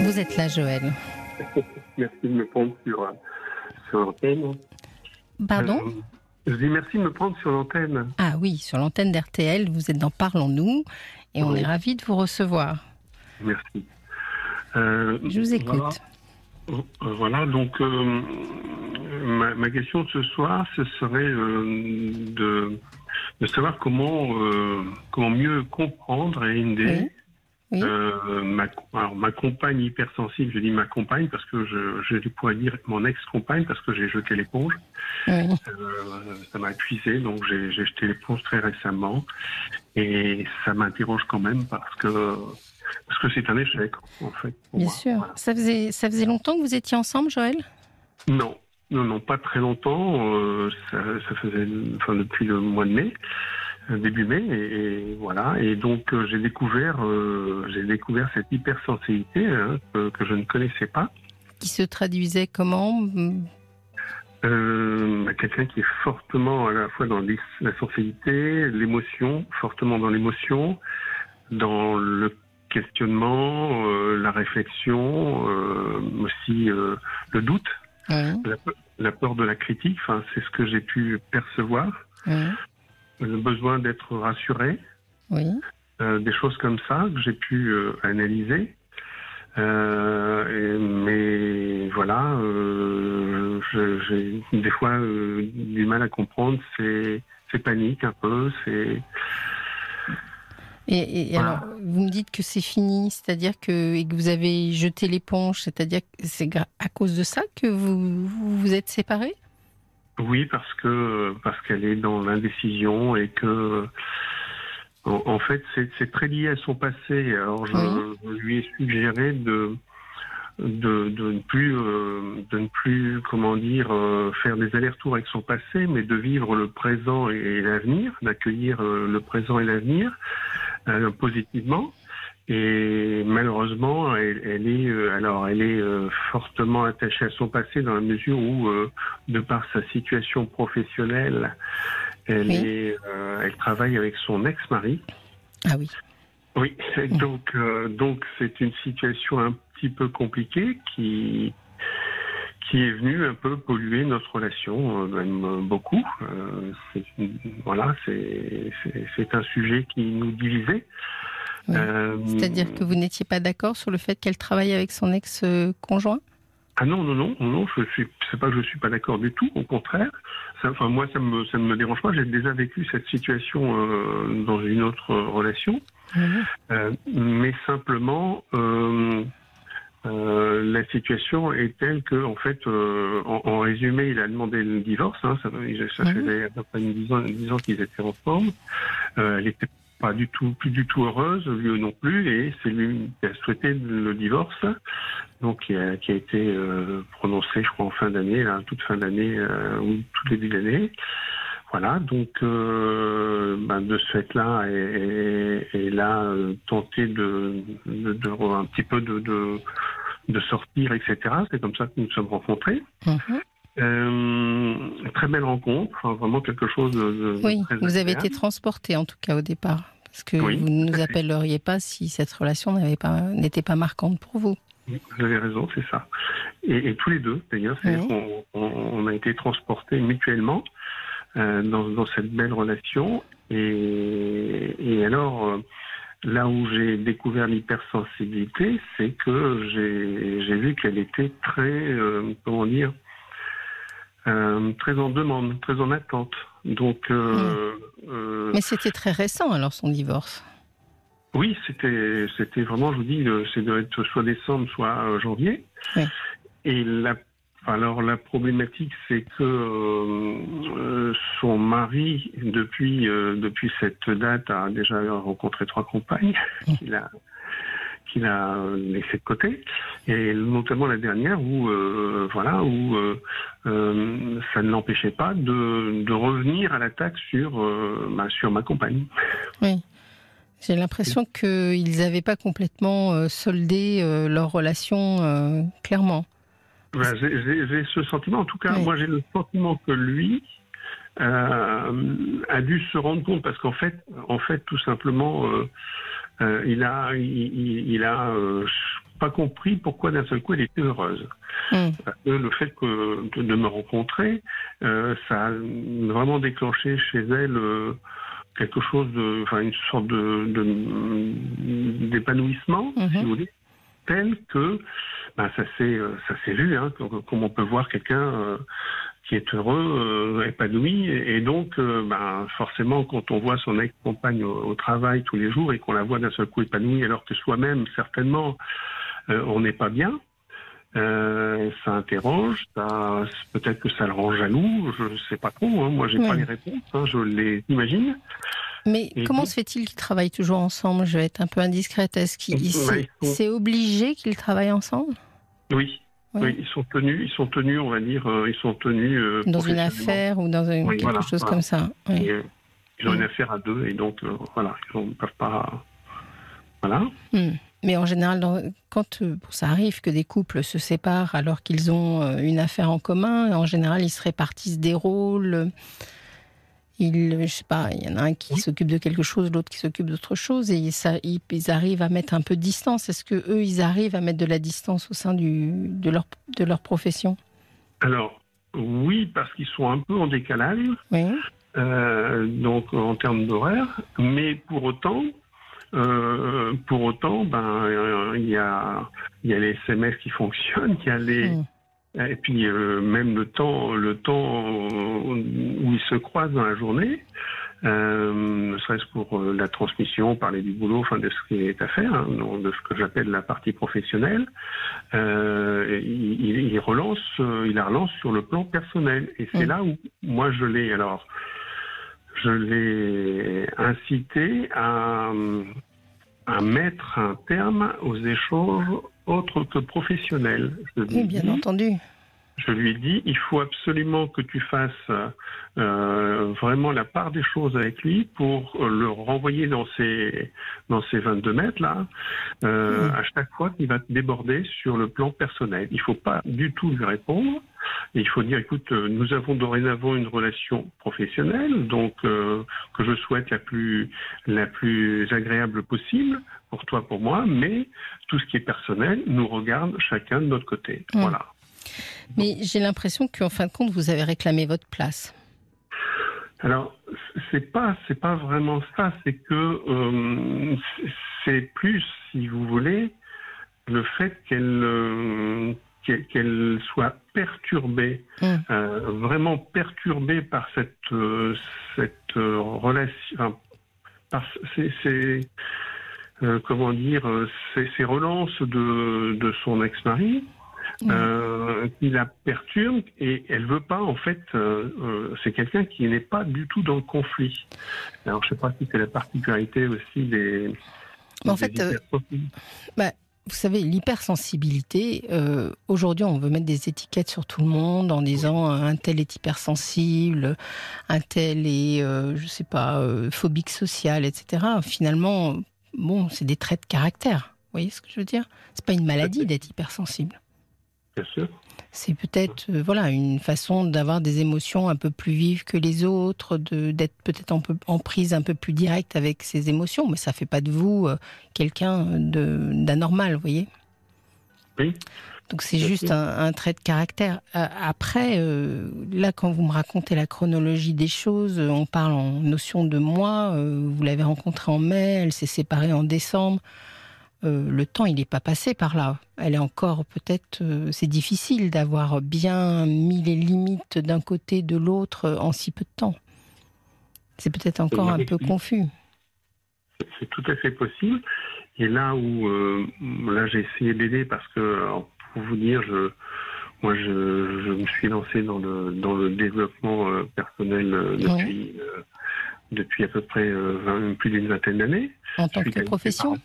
Vous êtes là, Joël. Merci de me prendre sur, euh, sur l'antenne. Pardon Euh, Je dis merci de me prendre sur l'antenne. Ah oui, sur l'antenne d'RTL, vous êtes dans Parlons-nous et on est ravis de vous recevoir. Merci. Euh, Je vous écoute. Voilà, voilà, donc euh, ma, ma question de ce soir, ce serait de, de savoir comment, comment mieux comprendre et aider Oui. Oui. euh, ma, alors, ma compagne hypersensible. Je dis ma compagne parce que je, je pourrais dire mon ex-compagne parce que j'ai jeté l'éponge. Oui. Euh, ça m'a épuisé, donc j'ai jeté l'éponge très récemment. Et ça m'interroge quand même parce que parce que c'est un échec, en fait. pour Bien moi. sûr. Voilà. Ça faisait, ça faisait longtemps que vous étiez ensemble, Joël? Non, non, non, pas très longtemps. euh, ça, ça faisait, enfin, depuis le mois de mai, début mai, et, et voilà. Et donc euh, j'ai découvert, euh, j'ai découvert cette hypersensibilité hein, que, que je ne connaissais pas. Qui se traduisait comment Euh, Quelqu'un qui est fortement à la fois dans la sensibilité, l'émotion, fortement dans l'émotion, dans le questionnement, la réflexion, aussi le doute, Oui. la, pe- la peur de la critique. Enfin, c'est ce que j'ai pu percevoir. Le besoin d'être rassuré, Oui. euh, des choses comme ça que j'ai pu euh, analyser. Euh, et- mais voilà, j'ai des fois du mal à comprendre. C'est c'est panique un peu. C'est Et, et Voilà. alors, vous me dites que c'est fini, c'est-à-dire que, et que vous avez jeté l'éponge, c'est-à-dire que c'est à cause de ça que vous vous, vous êtes séparés? Oui parce que parce qu'elle est dans l'indécision et que en, en fait c'est c'est très lié à son passé. Alors je, je lui ai suggéré de de, de ne plus euh, de ne plus comment dire euh, faire des allers-retours avec son passé, mais de vivre le présent et, et l'avenir, d'accueillir euh, le présent et l'avenir euh, positivement. Et malheureusement, elle, elle est euh, alors elle est euh, fortement attachée à son passé dans la mesure où, euh, de par sa situation professionnelle, elle Oui. est elle travaille avec son ex-mari. Ah oui. Oui, donc donc c'est une situation un petit peu compliquée qui qui est venue un peu polluer notre relation, même beaucoup. Voilà, c'est- c'est un sujet qui nous divisait. Oui. Euh, C'est-à-dire que vous n'étiez pas d'accord sur le fait qu'elle travaille avec son ex-conjoint? Ah non, non, non, non, je suis, c'est pas que je suis pas d'accord du tout, au contraire. Ça, enfin, moi, ça me, ça ne me dérange pas. J'ai déjà vécu cette situation euh, dans une autre relation, Euh, mais simplement, euh, la situation est telle que, en fait, en, en résumé, il a demandé le divorce. Hein, ça, ça faisait à peu près une dix ans, dix ans qu'ils étaient ensemble. Elle était pas du tout, plus du tout heureuse, lui non plus, et c'est lui qui a souhaité le divorce donc qui a, qui a été euh, prononcé, je crois, en fin d'année, là, toute fin d'année euh, ou tout début d'année. Voilà, donc euh, ben, de ce fait-là, et, et, et là, tenter de, de, de- un petit peu de, de, de sortir, etc. C'est comme ça que nous nous sommes rencontrés. Mhm. Euh, très belle rencontre, enfin, vraiment quelque chose de, Oui, très vous avez été transporté en tout cas au départ. Parce que Oui, vous ne nous appelleriez pas si cette relation n'avait pas, n'était pas marquante pour vous. Vous avez raison, c'est ça. Et, et tous les deux, d'ailleurs, Oui. on, on a été transportés mutuellement euh, dans, dans cette belle relation. Et, et alors, euh, là où j'ai découvert l'hypersensibilité, c'est que j'ai j'ai vu qu'elle était très, euh, comment dire, euh, très en demande, très en attente. Donc, euh, euh, Mais c'était très récent alors son divorce. oui, c'était c'était vraiment, je vous dis, c'est de être soit décembre, soit janvier. Oui. Et la, alors la problématique, c'est que son mari, depuis depuis cette date, a déjà rencontré trois compagnes qu'il a qu'il a laissé de côté, et notamment la dernière où euh, voilà où euh, euh, ça ne l'empêchait pas de, de revenir à l'attaque sur euh, bah, sur ma compagne. Oui. J'ai l'impression qu'ils n'avaient pas complètement soldé leur relation clairement. J'ai- ce sentiment. En tout cas, Oui. moi, j'ai le sentiment que lui euh, a dû se rendre compte parce qu'en fait, en fait, tout simplement, euh, euh, il a, il, il- il a, euh, pas compris pourquoi d'un seul coup elle était heureuse. Hmm. le fait que, de, me rencontrer, euh, ça a vraiment déclenché chez elle euh, quelque chose de, enfin une sorte de d'épanouissement, si mhm. vous voulez, tel que ben, ça s'est ça s'est vu, hein, comme on peut voir quelqu'un qui est heureux, euh, épanoui. Et, donc, euh, ben, forcément, quand on voit son ex-compagne au, travail tous les jours et qu'on la voit d'un seul coup épanouie, alors que soi-même, certainement, euh, on n'est pas bien, ça interroge, ça, peut-être que ça le rend jaloux, je ne sais pas trop, hein. moi j'ai pas les réponses, hein, je les imagine. Mais comment se fait-il qu'ils travaillent toujours ensemble? Je vais être un peu indiscrète. Est-ce qu'il c'est obligé qu'ils travaillent ensemble? Oui, oui. ils sont tenus, ils sont tenus, on va dire, euh, ils sont tenus. Euh, dans une affaire ou dans quelque chose comme ça. Euh, ils ont une affaire à deux et donc voilà, ils ne peuvent pas. Voilà. Hmm. Mais en général, quand ça arrive que des couples se séparent alors qu'ils ont une affaire en commun, en général, ils se répartissent des rôles il, je sais pas, il y en a un qui s'occupe de quelque chose, l'autre qui s'occupe d'autre chose, et ça, ils, arrivent à mettre un peu de distance. Est-ce que eux, ils arrivent à mettre de la distance au sein du, de leur de leur profession? Alors oui, parce qu'ils sont un peu en décalage. Euh, donc en termes d'horaire, mais pour autant, euh, pour autant, ben euh, il y a y a les SMS qui fonctionnent, il y a les hmm. Et puis euh, même le temps, le temps où ils se croisent dans la journée, euh, ne serait-ce pour euh, la transmission, parler du boulot, enfin de ce qui est à faire, hein, de ce que j'appelle la partie professionnelle, euh, il, il, relance, il la relance sur le plan personnel. Et c'est là où moi je l'ai alors, je l'ai incité à, à mettre un terme aux échanges autre que professionnel. Oui, bien entendu. Je lui ai dit, il faut absolument que tu fasses euh, vraiment la part des choses avec lui pour le renvoyer dans ses dans ses 22 mètres là. Euh, à chaque fois qu'il va te déborder sur le plan personnel, il faut pas du tout lui répondre. il faut dire, écoute, euh, nous avons dorénavant une relation professionnelle, donc que je souhaite la plus la plus agréable possible pour toi, pour moi, mais tout ce qui est personnel nous regarde chacun de notre côté. Voilà. Mais j'ai l'impression qu'en fin de compte, vous avez réclamé votre place. Alors, c'est pas, c'est pas vraiment ça. C'est que euh, c'est plus, si vous voulez, le fait qu'elle euh, qu'elle soit perturbée, mmh. euh, vraiment perturbée par cette cette relation. c'est comment dire, ces, relances de, de son ex-mari, euh, qui la perturbe et elle veut pas en fait. Euh, euh, c'est quelqu'un qui n'est pas du tout dans le conflit. Alors je sais pas si c'est la particularité aussi des. en fait, bah, vous savez, l'hypersensibilité. Aujourd'hui, on veut mettre des étiquettes sur tout le monde en disant un tel est hypersensible, un tel est, je sais pas, phobique social, etc. Finalement, bon, c'est des traits de caractère. Vous voyez ce que je veux dire? C'est pas une maladie d'être hypersensible. C'est peut-être euh, voilà une façon d'avoir des émotions un peu plus vives que les autres, d'être peut-être en, en, prise un peu plus directe avec ses émotions, mais ça fait pas de vous euh, quelqu'un d'anormal, vous voyez. Oui. Donc c'est juste un, trait de caractère. Euh, après, là, quand vous me racontez la chronologie des choses, on parle en notion de mois. vous l'avez rencontrée en mai, elle s'est séparée en décembre. Euh, le temps, il n'est pas passé par là. Elle est encore peut-être, euh, c'est difficile d'avoir bien mis les limites d'un côté de l'autre en si peu de temps. C'est peut-être encore un peu confus. C'est tout à fait possible. Et là où, euh, là, j'ai essayé d'aider parce que, pour vous dire, je, moi, je, me suis lancé dans le dans le développement personnel depuis depuis à peu près plus d'une vingtaine d'années. En tant que profession.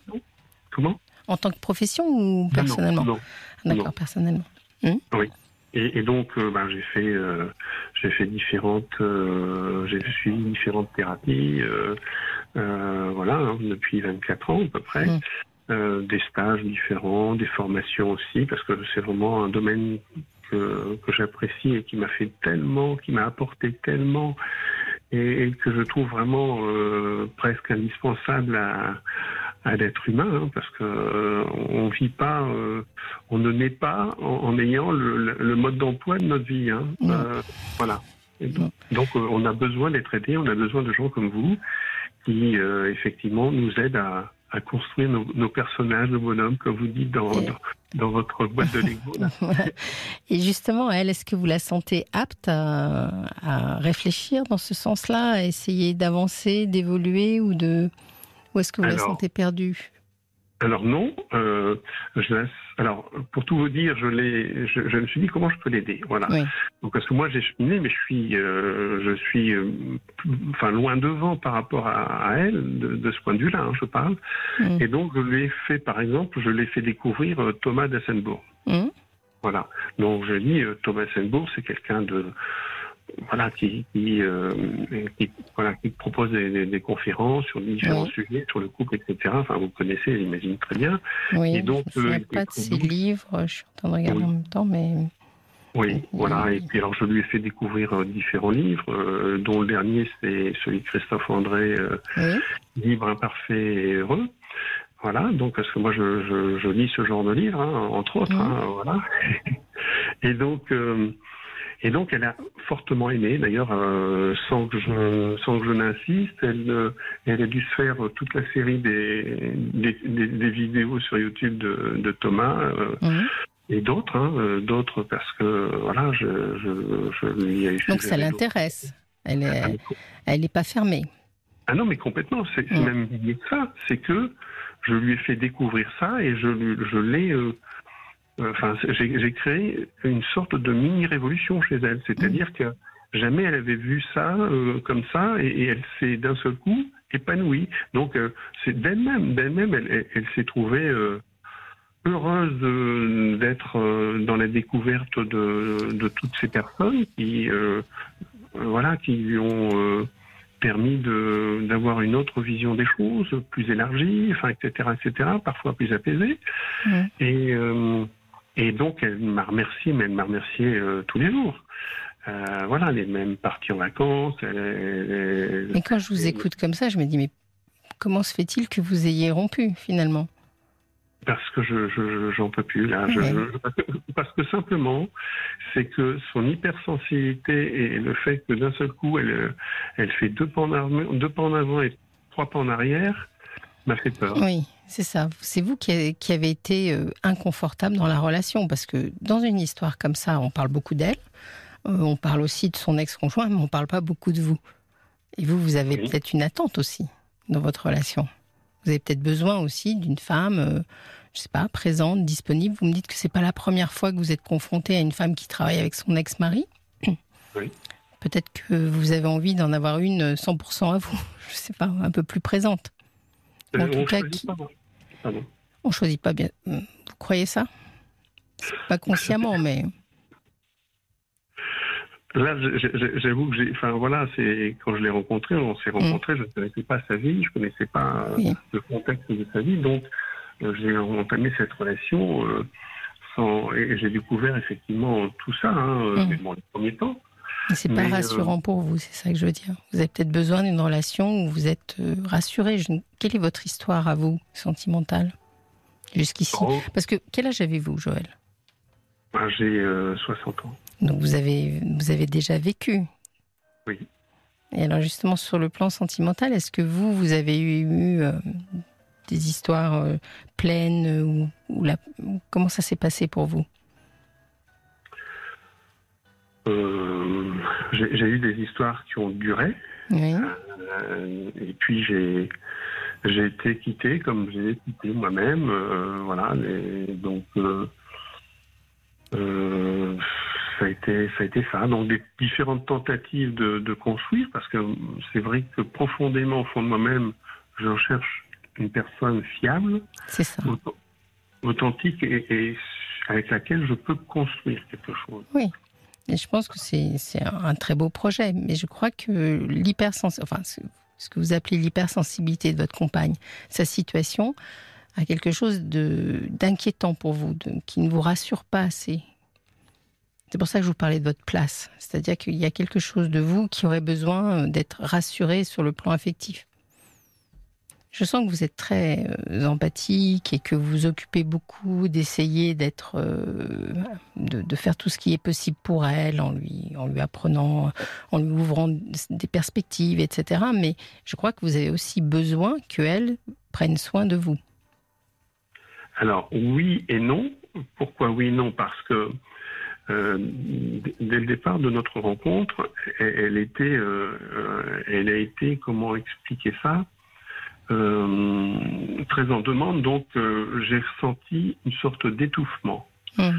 Comment En tant que profession ou personnellement Non. D'accord, personnellement. Hmm oui. Et, donc, euh, ben, j'ai fait, euh, j'ai fait différentes, euh, j'ai suivi différentes thérapies, voilà, hein, depuis 24 ans à peu près, hmm. des stages différents, des formations aussi, parce que c'est vraiment un domaine que, que j'apprécie et qui m'a fait tellement, qui m'a apporté tellement, et, et, que je trouve vraiment presque indispensable à à l'être humain, hein, parce que euh, on vit pas, euh, on ne naît pas en, ayant le, mode d'emploi de notre vie. Hein. voilà. donc, on a besoin d'être aidé, on a besoin de gens comme vous qui effectivement nous aident à, à construire nos, personnages, nos bonhommes, comme vous dites dans, dans, votre boîte de Lego. Et justement, elle, est-ce que vous la sentez apte à, réfléchir dans ce sens-là, à essayer d'avancer, d'évoluer, ou de, ou est-ce que vous la sentez perdue? alors non, euh, je. Alors pour tout vous dire, je l'ai. Je, me suis dit comment je peux l'aider. Voilà. Donc parce que moi j'ai cheminé, mais je suis, euh, je suis, euh, enfin loin devant par rapport à, elle de, ce point de vue-là. Hein, je parle. Mm. Et donc je lui ai fait, par exemple, je l'ai fait découvrir Thomas d'Assenbourg. Mm. Voilà. Donc je dis Thomas d'Assenbourg, c'est quelqu'un de voilà, qui, qui, euh, qui, voilà, qui propose des, des, conférences sur différents sujets, sur le couple, etc. Enfin, vous connaissez, j'imagine très bien. Oui, et donc, je ne euh, pas de ses livres, je suis en train de regarder en même temps, mais... Oui, voilà. Et puis alors je lui ai fait découvrir euh, différents livres, euh, dont le dernier c'est celui de Christophe André, euh, Libre, imparfait et heureux. Voilà. Donc parce que moi je, je, je lis ce genre de livres, hein, entre autres. Hein, voilà. et donc et donc, elle a fortement aimé. D'ailleurs, euh, sans que je, sans que je n'insiste, elle, euh, elle a dû se faire toute la série des, des, des, vidéos sur YouTube de, de Thomas. Euh, mhm. Et d'autres, hein, d'autres parce que voilà, je, je, je lui ai Donc ça l'intéresse. Elle est, ah, elle n'est pas fermée. Ah non, mais complètement. C'est mm. même ça. C'est que je lui ai fait découvrir ça et je, je l'ai enfin, j'ai créé une sorte de mini-révolution chez elle. C'est-à-dire mmh. que jamais elle avait vu ça euh, comme ça et, elle s'est d'un seul coup épanouie. Donc, euh, c'est d'elle-même, d'elle-même, elle, elle, s'est trouvée euh, heureuse d'être dans la découverte de, de, toutes ces personnes qui, voilà, qui lui ont permis d'avoir une autre vision des choses, plus élargie, enfin, etc., etc., parfois plus apaisée. Mmh. Et et donc, elle m'a remercié, mais elle m'a remercié euh, tous les jours. Euh, voilà, elle est même partie en vacances. Mais quand je vous écoute comme ça, je me dis, mais comment se fait-il que vous ayez rompu finalement? Parce que je j'en peux plus là. parce que simplement, c'est que son hypersensibilité et le fait que d'un seul coup elle elle fait deux pas en avant, deux pas en avant et trois pas en arrière m'a fait peur. Oui, c'est ça. C'est vous qui, avez été euh, inconfortable dans la relation, parce que dans une histoire comme ça, on parle beaucoup d'elle, euh, on parle aussi de son ex-conjoint, mais on ne parle pas beaucoup de vous. Et vous, vous avez peut-être une attente aussi dans votre relation. Vous avez peut-être besoin aussi d'une femme, je euh, je sais pas, présente, disponible. Vous me dites que c'est pas la première fois que vous êtes confronté à une femme qui travaille avec son ex-mari. Oui. Peut-être que vous avez envie d'en avoir une 100% à vous, je sais pas, un peu plus présente. En tout cas, on choisit pas bien. Vous croyez ça? Pas consciemment, mais. Là, j'avoue que j'ai. Enfin, voilà, c'est quand je l'ai rencontré, on s'est rencontré, je ne connaissais pas sa vie, je ne connaissais pas le contexte de sa vie, donc euh, j'ai entamé cette relation euh, sans, et j'ai découvert effectivement tout ça, hein, euh, mm. dans les premiers temps. C'est pas rassurant pour vous, c'est ça que je veux dire. Vous avez peut-être besoin d'une relation où vous êtes rassuré. Quelle est votre histoire à vous, sentimentale, jusqu'ici? Oh. Parce que quel âge avez-vous, Joël? Ben, J'ai 60 ans. Donc vous avez, vous avez déjà vécu Oui. Et alors justement, sur le plan sentimental, est-ce que vous, vous avez eu euh, des histoires euh, pleines ou, la, comment ça s'est passé pour vous? euh, J'ai eu des histoires qui ont duré. Oui. et puis j'ai j'ai été quitté comme j'ai quitté moi-même. voilà. donc ça a été ça a été ça. Donc des différentes tentatives de, construire parce que c'est vrai que profondément au fond de moi-même, je cherche une personne fiable, authentique et, avec laquelle je peux construire quelque chose. Oui. Et je pense que c'est un très beau projet, mais je crois que l'hypersensibilité, enfin, ce que vous appelez l'hypersensibilité de votre compagne, sa situation, a quelque chose d'inquiétant pour vous, qui ne vous rassure pas assez. C'est pour ça que je vous parlais de votre place. C'est-à-dire qu'il y a quelque chose de vous qui aurait besoin euh, d'être rassuré sur le plan affectif. Je sens que vous êtes très euh, empathique et que vous vous occupez beaucoup d'essayer d'être, euh, de, faire tout ce qui est possible pour elle, en lui, en lui apprenant, en lui ouvrant des perspectives, etc. Mais je crois que vous avez aussi besoin qu'elle prenne soin de vous. Alors oui et non. Pourquoi oui et non? Parce que euh, dès le départ de notre rencontre, elle, était, elle a été, comment expliquer ça? Très en demande. Donc, euh, j'ai ressenti une sorte d'étouffement. Hmm.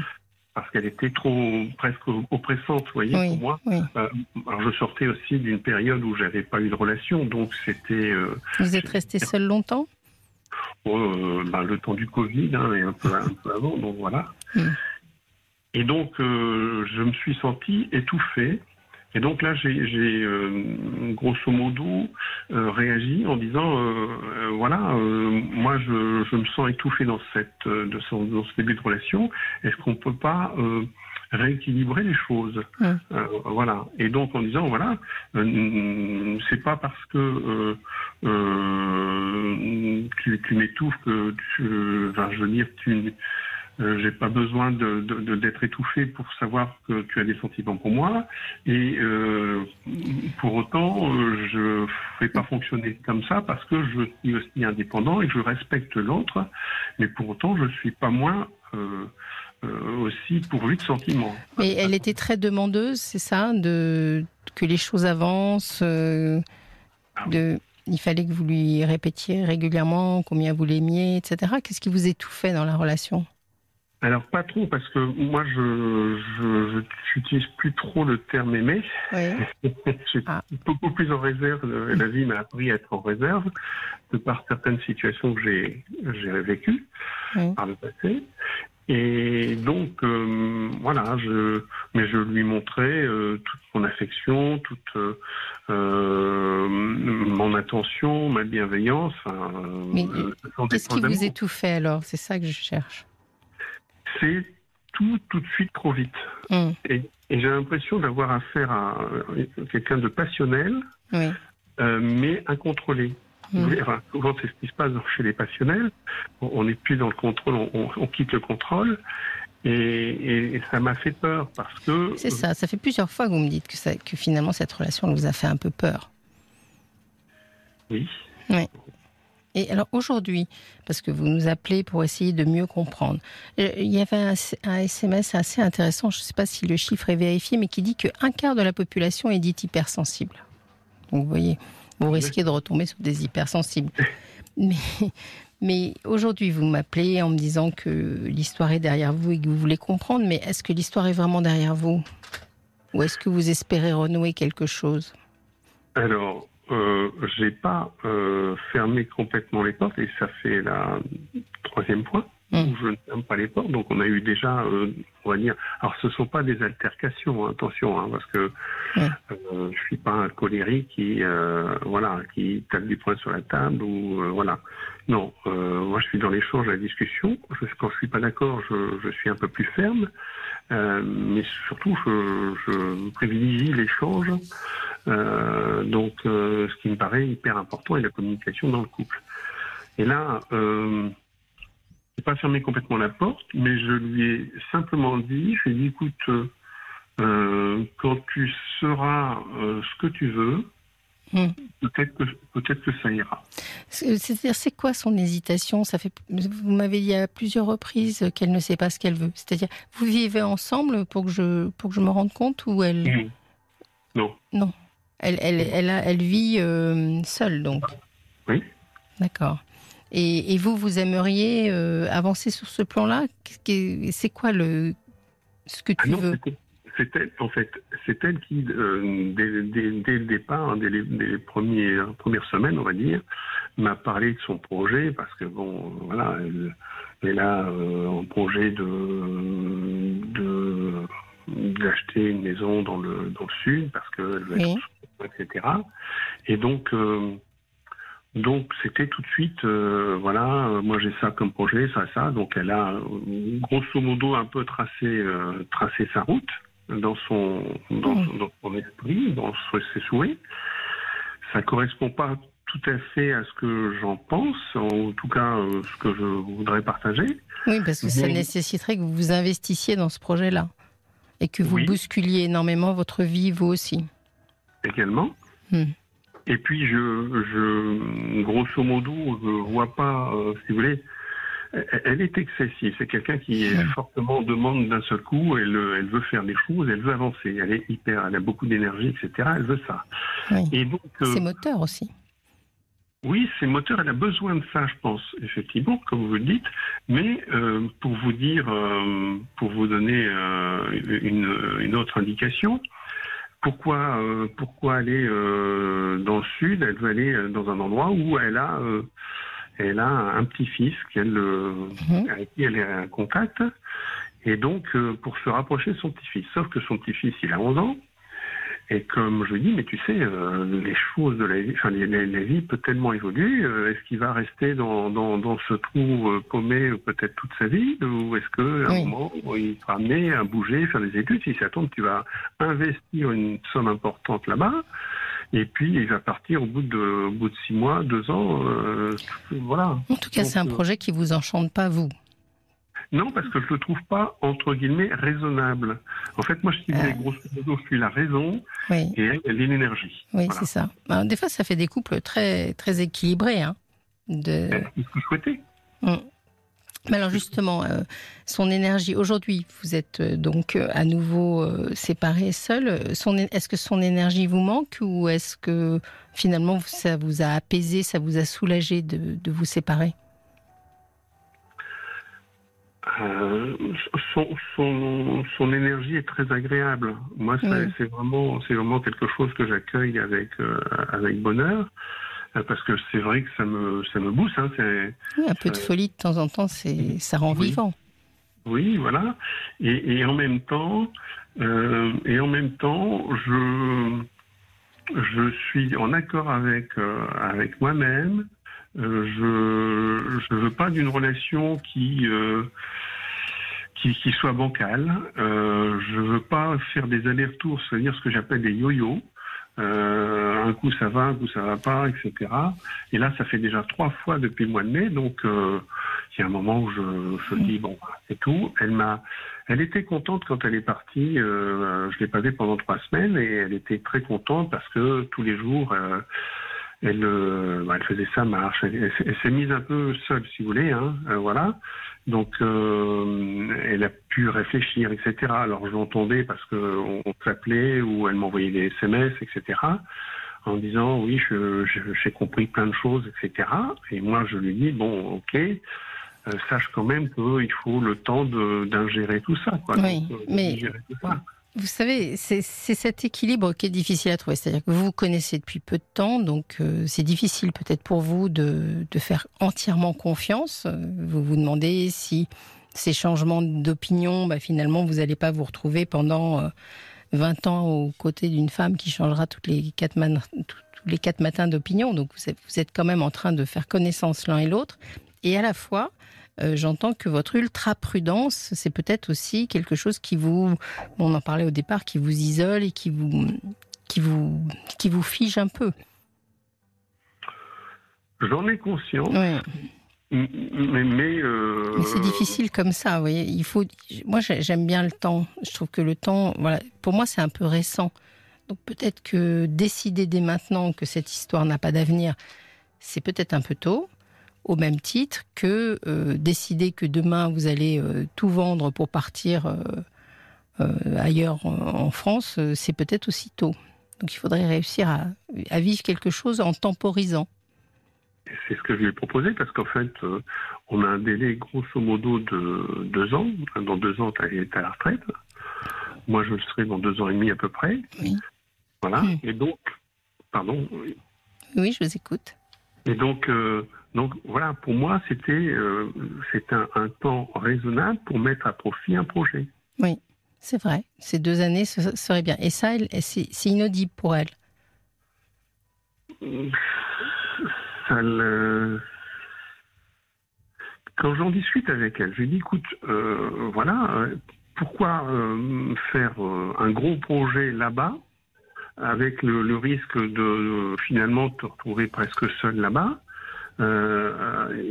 Parce qu'elle était trop presque oppressante, vous voyez, pour moi. Euh, alors, je sortais aussi d'une période où j'avais pas eu de relation, donc c'était. Vous êtes resté seul longtemps? Ben, Le temps du Covid hein, et un peu, avant, donc voilà. Hmm. Et donc, je me suis senti étouffé. Et donc là, j'ai euh, grosso modo euh, réagi en disant, euh, voilà, moi je, je, me sens étouffé dans cette de ce, dans ce début de relation. Est-ce qu'on peut pas rééquilibrer les choses? Voilà. Et donc en disant, voilà, c'est pas parce que tu, tu m'étouffes que tu, enfin, je veux dire, tu euh, j'ai pas besoin de, d'être étouffé pour savoir que tu as des sentiments pour moi. Et euh, pour autant, euh, je fais pas fonctionner comme ça parce que je suis aussi indépendant et je respecte l'autre. Mais pour autant, je suis pas moins euh, euh, aussi pourvu de sentiments. Mais elle était très demandeuse, c'est ça, de que les choses avancent. Ah de, il fallait que vous lui répétiez régulièrement combien vous l'aimiez, etc. Qu'est-ce qui vous étouffait dans la relation? Alors pas trop parce que moi je j'utilise plus trop le terme aimer. Oui. je suis ah. beaucoup plus en réserve. La vie m'a appris à être en réserve de par certaines situations que j'ai j'ai vécues par le passé. Et donc euh, voilà, je mais je lui montrais euh, toute mon affection, toute euh, mon attention, ma bienveillance. mais qu'est-ce qui vous étouffait alors? C'est ça que je cherche c'est tout tout de suite trop vite. Mm. Et, j'ai l'impression d'avoir affaire à quelqu'un de passionnel, euh, mais incontrôlé. Mm. souvent, c'est ce qui se passe chez les passionnels. On n'est plus dans le contrôle, on, quitte le contrôle. Et, ça m'a fait peur parce que. C'est ça, ça fait plusieurs fois que vous me dites que, ça, que finalement cette relation vous a fait un peu peur. Oui. Oui. Et alors aujourd'hui, parce que vous nous appelez pour essayer de mieux comprendre, euh, il y avait un, SMS assez intéressant, je ne sais pas si le chiffre est vérifié, mais qui dit qu'un quart de la population est dite hypersensible. Donc vous voyez, vous risquez de retomber sur des hypersensibles. Mais, mais aujourd'hui, vous m'appelez en me disant que l'histoire est derrière vous et que vous voulez comprendre, mais est-ce que l'histoire est vraiment derrière vous? Ou est-ce que vous espérez renouer quelque chose? Alors, euh, j'ai pas euh, fermé complètement les portes et ça fait la troisième fois où hmm. je ne ferme pas les portes. Donc on a eu déjà, euh, on va dire, alors ce sont pas des altercations, hein, attention, hein, parce que euh, je suis pas un colérique qui, euh, voilà, qui tape du poing sur la table ou voilà. Non, moi je suis dans l'échange, la discussion. Je, quand je suis pas d'accord, je, je, suis un peu plus ferme, mais surtout je, je privilégie l'échange. Euh, donc, euh, ce qui me paraît hyper important est la communication dans le couple. Et là, euh, n'ai pas fermé complètement la porte, mais je lui ai simplement dit, je lui ai dit, écoute, euh, quand tu seras ce que tu veux, hmm. peut-être que peut-être que ça ira. C'est-à-dire, c'est quoi son hésitation? Ça fait, vous m'avez dit à plusieurs reprises qu'elle ne sait pas ce qu'elle veut. C'est-à-dire, vous vivez ensemble pour que je pour que je me rende compte ou elle? Non. Non. Elle, elle, elle, elle vit euh, seule, donc Oui. D'accord. Et, vous, vous aimeriez euh, avancer sur ce plan-là? C'est quoi le, ce que tu ah veux? c'est elle, en fait, c'est elle qui, euh, dès, le départ, hein, dès, les, premières, premières semaines, on va dire, m'a parlé de son projet parce que bon, voilà, elle, est là en projet de, d'acheter une maison dans le dans le sud parce qu'elle veut être etc. Et donc, euh, donc c'était tout de suite, euh, voilà, euh, moi j'ai ça comme projet, ça, ça. Donc elle a grosso modo un peu tracé, tracé sa route dans son, dans, mmh. son esprit, dans ses souhaits. Ça correspond pas tout à fait à ce que j'en pense, en tout cas ce que je voudrais partager. Oui, parce que ça nécessiterait que vous vous investissiez dans ce projet-là et que vous bousculiez énormément votre vie, vous aussi. Également. Hmm. Et puis, je, je, grosso modo, je vois pas, si vous voulez, elle est excessive. C'est quelqu'un qui est fortement demande d'un seul coup. Elle, elle veut faire des choses, elle veut avancer. Elle est hyper, elle a beaucoup d'énergie, etc. Elle veut ça. Et donc, euh, c'est moteur aussi. Oui, c'est moteur. Elle a besoin de ça, je pense, effectivement, comme vous le dites. Mais euh, pour vous dire, euh, pour vous donner une, une, autre indication, pourquoi, pourquoi aller dans le sud? Elle veut aller dans un endroit où elle a elle a un petit-fils mhm. avec qui elle est en contact. Et donc, euh, pour se rapprocher de son petit-fils. Sauf que son petit-fils, il a 11 ans. Et comme je dis, mais tu sais, euh, les choses de la vie, enfin, la, vie peut tellement évoluer. Euh, est-ce qu'il va rester dans, dans, ce trou paumé peut-être toute sa vie Ou est-ce qu'à un moment, il sera amené à bouger, faire des études Si ça tombe, tu vas investir une somme importante là-bas. Et puis, il va partir au bout de, bout de six mois, deux ans. Euh, voilà. En tout cas, c'est un euh, projet qui vous enchante pas, vous non, parce que je ne le trouve pas, entre guillemets, raisonnable. En fait, moi, je suis, grosso modo, je suis la raison et elle, elle est l'énergie. Oui, c'est ça. Ben, des fois, ça fait des couples très, très équilibrés. Hein, de... C'est ce que vous souhaitez. Hum. Mais alors justement, euh, son énergie, aujourd'hui, vous êtes euh, donc euh, à nouveau séparés, seuls. Est-ce que son énergie vous manque ou est-ce que finalement ça vous a apaisé, ça vous a soulagé de, vous séparer? Son, énergie est très agréable. Moi, c'est vraiment, vraiment quelque chose que j'accueille avec, avec bonheur. Euh, parce que c'est vrai que ça me, ça me booste. Hein, un peu de folie de temps en temps, c'est, ça rend vivant. Oui, voilà. Et, et en même temps, euh, et en même temps, je, je suis en accord avec, euh, avec moi-même. Euh, je ne veux pas d'une relation qui, euh, qui, qui, soit bancale. Euh, je veux pas faire des allers-retours, c'est-à-dire ce que j'appelle des yo-yo. Euh, un coup ça va, un coup ça va pas, etc. Et là, ça fait déjà trois fois depuis le mois de mai, donc il y a un moment où je, je dis bon, c'est tout. Elle m'a, elle était contente quand elle est partie. Euh, je l'ai pas vue pendant trois semaines et elle était très contente parce que tous les jours. Euh, elle, euh, bah, elle faisait sa marche, elle, s'est mise un peu seule, si vous voulez, hein, voilà. Donc, euh, elle a pu réfléchir, etc. Alors, je l'entendais parce qu'on on, s'appelait ou elle m'envoyait des SMS, etc. En disant, oui, j'ai compris plein de choses, etc. Et moi, je lui dis, bon, ok, euh, sache quand même qu'il faut le temps d'ingérer tout ça. Quoi. Oui, euh, mais... Vous savez, c'est cet équilibre qui est difficile à trouver. C'est-à-dire que vous vous connaissez depuis peu de temps, donc euh, c'est difficile peut-être pour vous de, faire entièrement confiance. Vous vous demandez si ces changements d'opinion, bah, finalement, vous n'allez pas vous retrouver pendant euh, 20 ans aux côtés d'une femme qui changera tous les quatre matins d'opinion. Donc vous êtes quand même en train de faire connaissance l'un et l'autre. Et à la fois, euh, j'entends que votre ultra prudence, c'est peut-être aussi quelque chose qui vous, on en parlait au départ, qui vous isole et qui vous, qui vous, qui vous fige un peu. J'en ai conscience. Mais, euh, mais, c'est difficile comme ça, vous voyez. Il faut. Moi, j'aime bien le temps. Je trouve que le temps, voilà, pour moi, c'est un peu récent. Donc peut-être que décider dès maintenant que cette histoire n'a pas d'avenir, c'est peut-être un peu tôt au même titre que euh, décider que demain vous allez euh, tout vendre pour partir euh, ailleurs en, France, c'est peut-être aussi tôt. Donc il faudrait réussir à, vivre quelque chose en temporisant. C'est ce que je lui ai proposé parce qu'en fait, on a un délai grosso modo de deux ans. Dans deux ans, tu es à la retraite. Moi, je le serai dans deux ans et demi à peu près. Oui. Voilà. Hmm. Et donc, pardon. Oui, je vous écoute. Et donc, donc voilà, pour moi, c'était euh, c'est un, temps raisonnable pour mettre à profit un projet. Oui, c'est vrai. Ces deux années, ce serait bien. Et ça, c'est inaudible pour elle. Quand j'en discute avec elle, je lui dis écoute, euh, voilà, pourquoi euh, faire un gros projet là-bas avec le, risque de finalement te retrouver presque seul là-bas.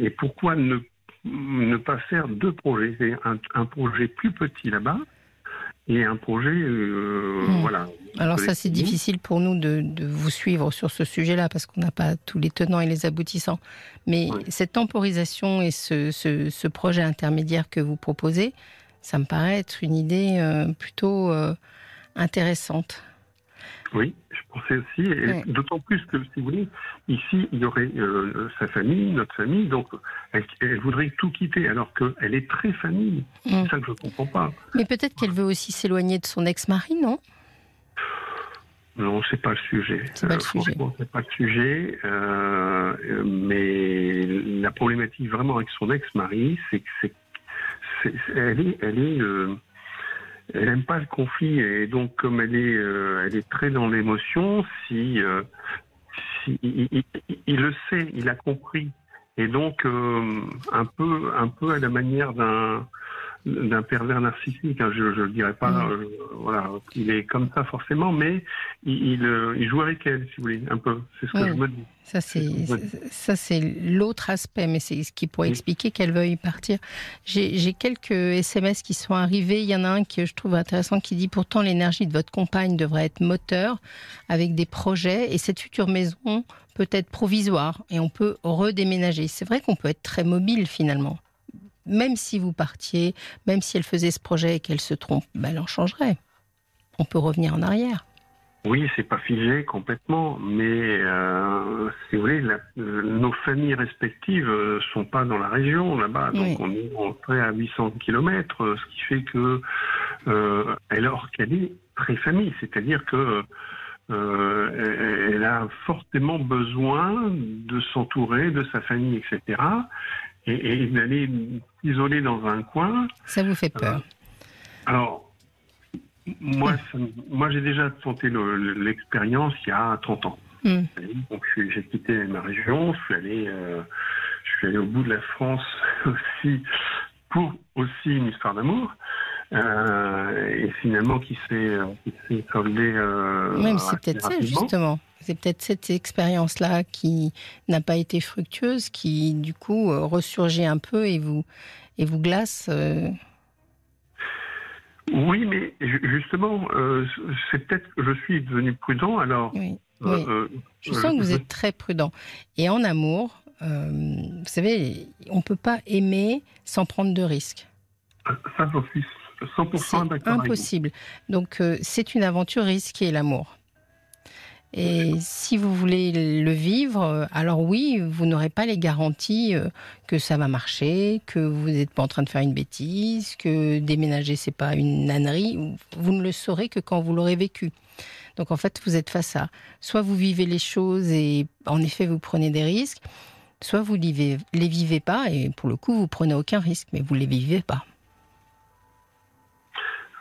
et pourquoi ne, ne pas faire deux projets? Un, un projet plus petit là-bas et un projet, euh, hmm. voilà. Alors ça, c'est difficile pour nous de, vous suivre sur ce sujet-là parce qu'on n'a pas tous les tenants et les aboutissants. Mais cette temporisation et ce, projet intermédiaire que vous proposez, ça me paraît être une idée euh, plutôt euh, intéressante. Oui, je pensais aussi, et d'autant plus que, si vous voulez, ici, il y aurait euh, sa famille, notre famille, donc elle, voudrait tout quitter, alors qu'elle est très famille. C'est mm. ça que je ne comprends pas. Mais peut-être qu'elle veut aussi s'éloigner de son ex-mari, non? Non, c'est pas le sujet. C'est pas le euh, pas le sujet. Euh, mais la problématique vraiment avec son ex-mari, c'est que c'est, elle est, elle est elle n'aime pas le conflit et donc comme elle est, euh, elle est très dans l'émotion, si, euh, si il, le sait, il a compris. Et donc euh, un peu, un peu à la manière d'un d'un pervers narcissique. Hein, je ne dirais pas, mm. euh, voilà, il est comme ça forcément, mais il, euh, il, joue avec elle, si vous voulez, un peu. C'est ce que je me dis. Ça c'est ça c'est l'autre aspect, mais c'est ce qui pourrait expliquer qu'elle veuille partir. J'ai quelques SMS qui sont arrivés. Il y en a un que je trouve intéressant qui dit pourtant l'énergie de votre compagne devrait être moteur avec des projets et cette future maison peut être provisoire et on peut redéménager. C'est vrai qu'on peut être très mobile finalement même si vous partiez, même si elle faisait ce projet et qu'elle se trompe, ben elle en changerait. On peut revenir en arrière. Oui, c'est pas figé complètement, mais euh, si vous voulez, nos familles respectives euh, sont pas dans la région là-bas, donc on est entré à 800 km, euh, ce qui fait que euh, qu'elle est très famille, c'est-à-dire que euh, elle a fortement besoin de s'entourer de sa famille, etc et, d'aller isoler dans un coin. Ça vous fait peur euh, Alors, moi, moi j'ai déjà tenté l'expérience il y a 30 ans. Hmm. Donc j'ai quitté ma région, je suis allé, euh, je suis allé au bout de la France aussi pour aussi une histoire d'amour. Euh, et finalement qui s'est soldée. Même c'est peut-être ça justement. C'est peut-être cette expérience-là qui n'a pas été fructueuse, qui du coup euh, ressurgit un peu et vous, et vous glace. Euh. Oui, mais justement, euh, c'est peut-être que je suis devenu prudent. Alors, oui, je sens que vous êtes très prudent. Et en amour, vous savez, on ne peut pas aimer sans prendre de risques. Ça, j'en suis 100% d'accord. Impossible. Donc, c'est une aventure risquée, l'amour. Et si vous voulez le vivre, alors oui, vous n'aurez pas les garanties euh, que ça va marcher, que vous n'êtes pas en train de faire une bêtise, que déménager c'est pas une nannerie. Vous ne le saurez que quand vous l'aurez vécu. Donc en fait, vous êtes face à soit vous vivez les choses et en effet vous prenez des risques, soit vous les vivez pas et pour le coup vous prenez aucun risque, mais vous les vivez pas.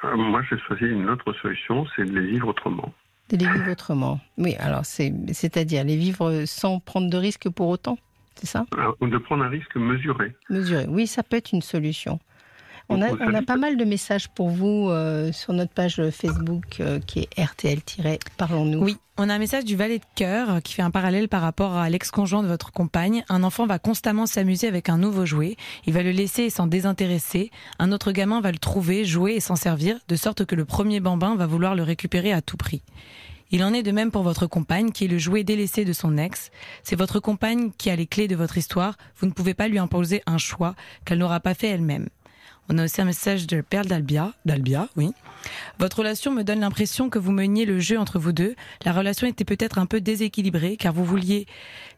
Euh, moi, j'ai choisi une autre solution, c'est de les vivre autrement de les vivre autrement. Oui, alors c'est-à-dire les vivre sans prendre de risques pour autant, c'est ça? De prendre un risque mesuré. Mesuré, oui, ça peut être une solution. On a, on a pas mal de messages pour vous euh, sur notre page Facebook euh, qui est RTL-Parlons-nous. Oui, on a un message du valet de cœur qui fait un parallèle par rapport à l'ex-conjoint de votre compagne. Un enfant va constamment s'amuser avec un nouveau jouet. Il va le laisser et s'en désintéresser. Un autre gamin va le trouver, jouer et s'en servir, de sorte que le premier bambin va vouloir le récupérer à tout prix. Il en est de même pour votre compagne, qui est le jouet délaissé de son ex. C'est votre compagne qui a les clés de votre histoire. Vous ne pouvez pas lui imposer un choix qu'elle n'aura pas fait elle-même. On a aussi un message de Perle d'Albia. D'Albia, oui. Votre relation me donne l'impression que vous meniez le jeu entre vous deux. La relation était peut-être un peu déséquilibrée, car vous vouliez,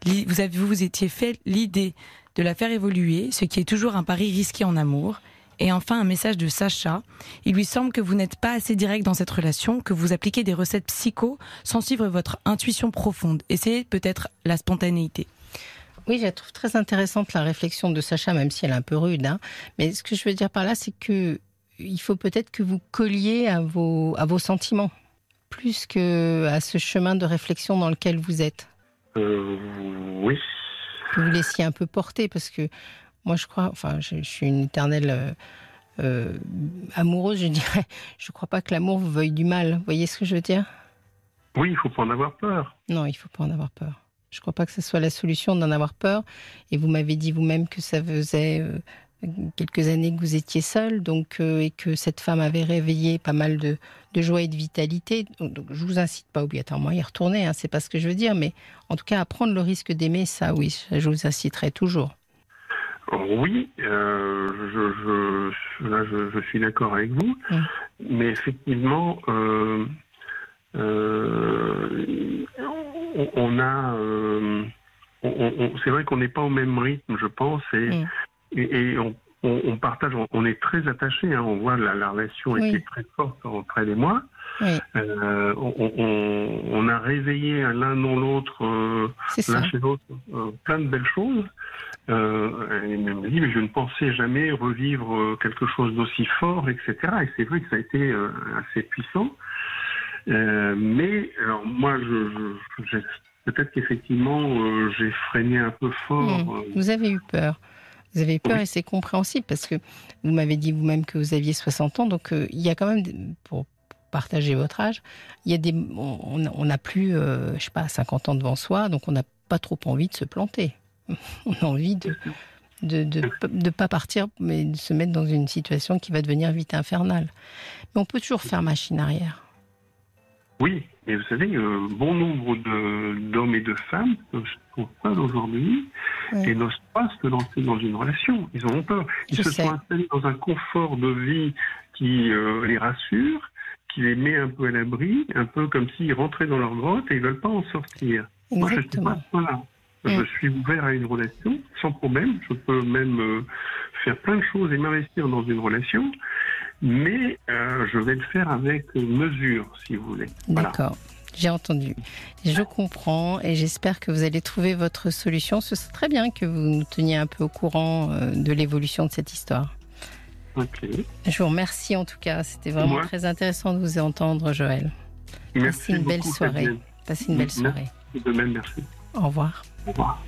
vous avez, vous étiez fait l'idée de la faire évoluer, ce qui est toujours un pari risqué en amour. Et enfin, un message de Sacha. Il lui semble que vous n'êtes pas assez direct dans cette relation, que vous appliquez des recettes psycho sans suivre votre intuition profonde. C'est peut-être la spontanéité. Oui, je trouve très intéressante la réflexion de Sacha, même si elle est un peu rude. Hein. Mais ce que je veux dire par là, c'est que il faut peut-être que vous colliez à vos, à vos sentiments, plus que à ce chemin de réflexion dans lequel vous êtes. Euh, oui. Que vous laissiez un peu porter, parce que moi, je crois, enfin, je, suis une éternelle euh, euh, amoureuse, je dirais. Je ne crois pas que l'amour vous veuille du mal. Vous voyez ce que je veux dire? Oui, il faut pas en avoir peur. Non, il faut pas en avoir peur. Je ne crois pas que ce soit la solution d'en avoir peur. Et vous m'avez dit vous-même que ça faisait euh, quelques années que vous étiez seul, donc euh, et que cette femme avait réveillé pas mal de, joie et de vitalité. Donc, je vous incite pas obligatoirement à y retourner, hein, c'est pas ce que je veux dire, mais en tout cas à prendre le risque d'aimer, ça, oui, je vous inciterai toujours. Oui, euh, je, là, je, suis d'accord avec vous, mais effectivement, on, a, euh, c'est vrai qu'on n'est pas au même rythme, je pense, et, et, on, partage, on, est très attachés. Hein, on voit la, la relation était très forte entre elle et moi. Euh, on, a réveillé l'un dans l'autre, euh, l'un chez l'autre, plein de belles choses. elle me dit, mais je ne pensais jamais revivre quelque chose d'aussi fort, etc. Et c'est vrai que ça a été assez puissant. Euh, mais alors moi, je, peut-être qu'effectivement, euh, j'ai freiné un peu fort. Hmm. Euh. Vous avez eu peur. Vous avez eu peur et c'est compréhensible parce que vous m'avez dit vous-même que vous aviez 60 ans, donc il y a quand même, pour partager votre âge, il y a des, on n'a plus, je sais pas, 50 ans devant soi, donc on n'a pas trop envie de se planter. on a envie de de ne de, de pas partir, mais de se mettre dans une situation qui va devenir vite infernale. Mais on peut toujours faire machine arrière. Oui, mais vous savez, euh, bon nombre d'hommes et de femmes se trouvent seuls aujourd'hui et n'osent pas se lancer dans une relation. Ils ont peur. Ils se sont installés dans un confort de vie qui euh, les rassure, qui les met un peu à l'abri, un peu comme s'ils rentraient dans leur grotte et ils veulent pas en sortir. Moi, je suis pas là. Je suis ouvert à une relation sans problème. Je peux même euh, faire plein de choses et m'investir dans une relation mais euh, je vais le faire avec mesure, si vous voulez. D'accord. J'ai entendu. Je comprends et j'espère que vous allez trouver votre solution. Ce serait très bien que vous nous teniez un peu au courant euh, de l'évolution de cette histoire. Ok. Je vous remercie en tout cas. C'était vraiment très intéressant de vous entendre, Joël. Merci. Passez une belle soirée. Passez une belle soirée. De même, merci. Au revoir. Au revoir.